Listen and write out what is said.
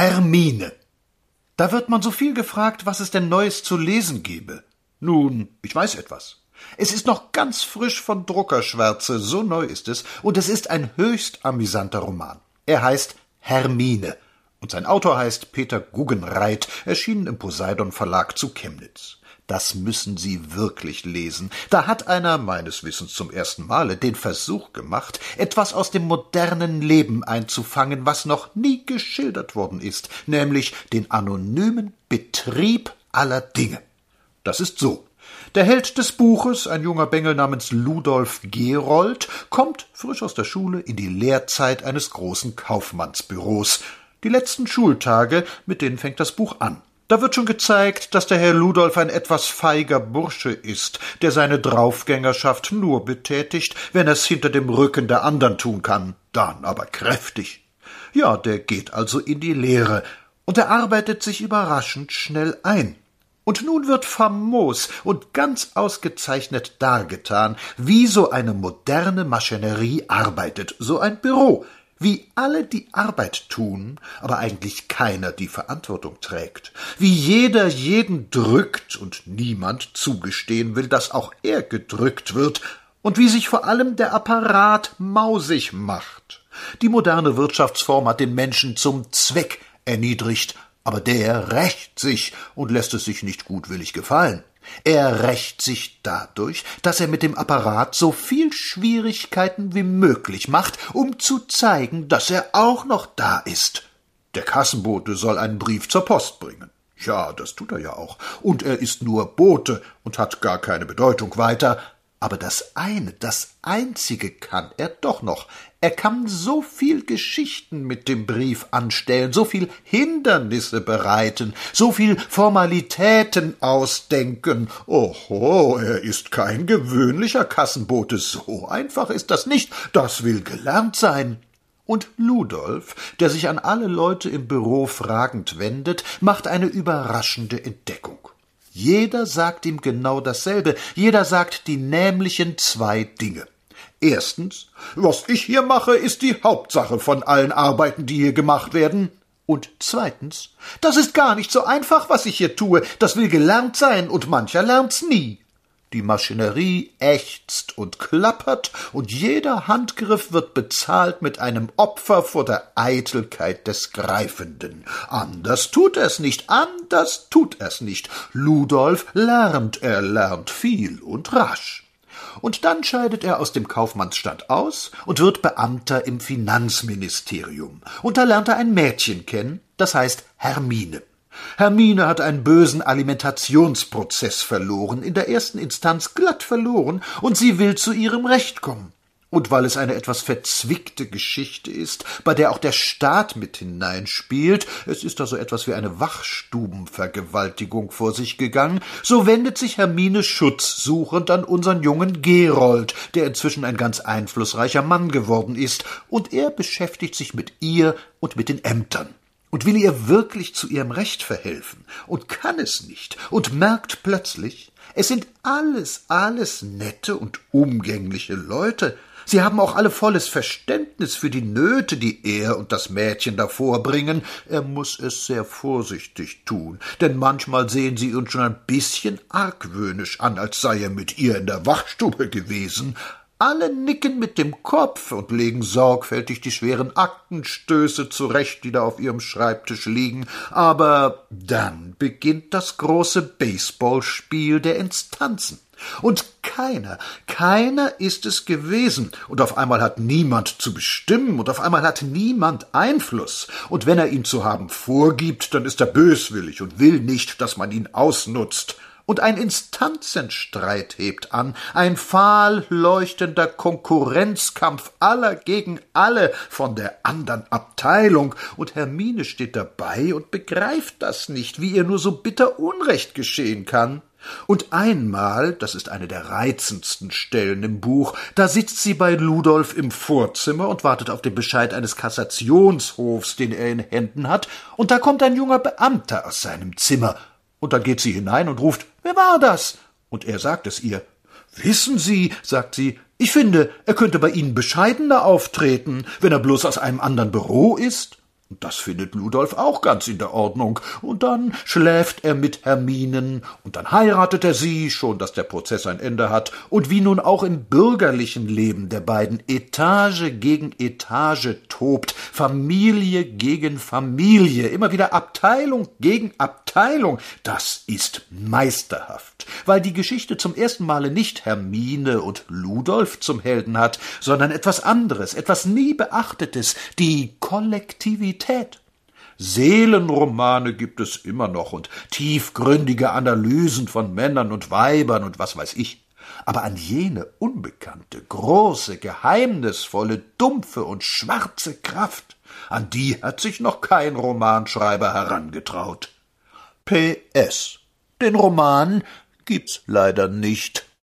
Hermine. Da wird man so viel gefragt, was es denn Neues zu lesen gebe. Nun, ich weiß etwas. Es ist noch ganz frisch von Druckerschwärze, so neu ist es, und es ist ein höchst amüsanter Roman. Er heißt Hermine, und sein Autor heißt Peter Guggenreit, erschienen im Poseidon Verlag zu Chemnitz. Das müssen Sie wirklich lesen. Da hat einer, meines Wissens zum ersten Male, den Versuch gemacht, etwas aus dem modernen Leben einzufangen, was noch nie geschildert worden ist, nämlich den anonymen Betrieb aller Dinge. Das ist so. Der Held des Buches, ein junger Bengel namens Ludolf Gerold, kommt frisch aus der Schule in die Lehrzeit eines großen Kaufmannsbüros. Die letzten Schultage, mit denen fängt das Buch an. Da wird schon gezeigt, dass der Herr Ludolf ein etwas feiger Bursche ist, der seine Draufgängerschaft nur betätigt, wenn er's hinter dem Rücken der andern tun kann, dann aber kräftig. Ja, der geht also in die Lehre, und er arbeitet sich überraschend schnell ein. Und nun wird famos und ganz ausgezeichnet dargetan, wie so eine moderne Maschinerie arbeitet, so ein Büro, wie alle die Arbeit tun, aber eigentlich keiner die Verantwortung trägt, wie jeder jeden drückt und niemand zugestehen will, dass auch er gedrückt wird, und wie sich vor allem der Apparat mausig macht. Die moderne Wirtschaftsform hat den Menschen zum Zweck erniedrigt, aber der rächt sich und lässt es sich nicht gutwillig gefallen. Er rächt sich dadurch, dass er mit dem Apparat so viel Schwierigkeiten wie möglich macht, um zu zeigen, dass er auch noch da ist. Der Kassenbote soll einen Brief zur Post bringen. Ja, das tut er ja auch. Und er ist nur Bote und hat gar keine Bedeutung weiter. Aber das eine, das einzige kann er doch noch. Er kann so viel Geschichten mit dem Brief anstellen, so viel Hindernisse bereiten, so viel Formalitäten ausdenken. Oho, er ist kein gewöhnlicher Kassenbote. So einfach ist das nicht. Das will gelernt sein. Und Ludolf, der sich an alle Leute im Büro fragend wendet, macht eine überraschende Entdeckung. Jeder sagt ihm genau dasselbe, jeder sagt die nämlichen zwei Dinge. Erstens, was ich hier mache, ist die Hauptsache von allen Arbeiten, die hier gemacht werden. Und zweitens, das ist gar nicht so einfach, was ich hier tue, das will gelernt sein, und mancher lernt's nie. Die Maschinerie ächzt und klappert, und jeder Handgriff wird bezahlt mit einem Opfer vor der Eitelkeit des Greifenden. Anders tut er's nicht, anders tut er's nicht. Ludolf lernt, er lernt viel und rasch. Und dann scheidet er aus dem Kaufmannsstand aus und wird Beamter im Finanzministerium. Und da lernt er ein Mädchen kennen, das heißt Hermine. Hermine hat einen bösen Alimentationsprozess verloren, in der ersten Instanz glatt verloren, und sie will zu ihrem Recht kommen. Und weil es eine etwas verzwickte Geschichte ist, bei der auch der Staat mit hineinspielt, es ist da so etwas wie eine Wachstubenvergewaltigung vor sich gegangen, so wendet sich Hermine schutzsuchend an unseren jungen Gerold, der inzwischen ein ganz einflussreicher Mann geworden ist, und er beschäftigt sich mit ihr und mit den Ämtern und will ihr wirklich zu ihrem Recht verhelfen und kann es nicht und merkt plötzlich, es sind alles, alles nette und umgängliche Leute. Sie haben auch alle volles Verständnis für die Nöte, die er und das Mädchen davor bringen. Er muss es sehr vorsichtig tun, denn manchmal sehen sie uns schon ein bisschen argwöhnisch an, als sei er mit ihr in der Wachstube gewesen. Alle nicken mit dem Kopf und legen sorgfältig die schweren Aktenstöße zurecht, die da auf ihrem Schreibtisch liegen, aber dann beginnt das große Baseballspiel der Instanzen. Und keiner, keiner ist es gewesen, und auf einmal hat niemand zu bestimmen, und auf einmal hat niemand Einfluss, und wenn er ihn zu haben vorgibt, dann ist er böswillig und will nicht, dass man ihn ausnutzt und ein Instanzenstreit hebt an, ein fahl leuchtender Konkurrenzkampf aller gegen alle von der andern Abteilung, und Hermine steht dabei und begreift das nicht, wie ihr nur so bitter Unrecht geschehen kann. Und einmal, das ist eine der reizendsten Stellen im Buch, da sitzt sie bei Ludolf im Vorzimmer und wartet auf den Bescheid eines Kassationshofs, den er in Händen hat, und da kommt ein junger Beamter aus seinem Zimmer und dann geht sie hinein und ruft Wer war das? Und er sagt es ihr. Wissen Sie, sagt sie, ich finde, er könnte bei Ihnen bescheidener auftreten, wenn er bloß aus einem anderen Büro ist. Das findet Ludolf auch ganz in der Ordnung. Und dann schläft er mit Herminen, und dann heiratet er sie, schon dass der Prozess ein Ende hat, und wie nun auch im bürgerlichen Leben der beiden Etage gegen Etage tobt, Familie gegen Familie, immer wieder Abteilung gegen Abteilung, das ist meisterhaft, weil die Geschichte zum ersten Male nicht Hermine und Ludolf zum Helden hat, sondern etwas anderes, etwas nie Beachtetes, die Kollektivität. Seelenromane gibt es immer noch und tiefgründige Analysen von Männern und Weibern und was weiß ich. Aber an jene unbekannte, große, geheimnisvolle, dumpfe und schwarze Kraft, an die hat sich noch kein Romanschreiber herangetraut. PS. Den Roman gibt's leider nicht.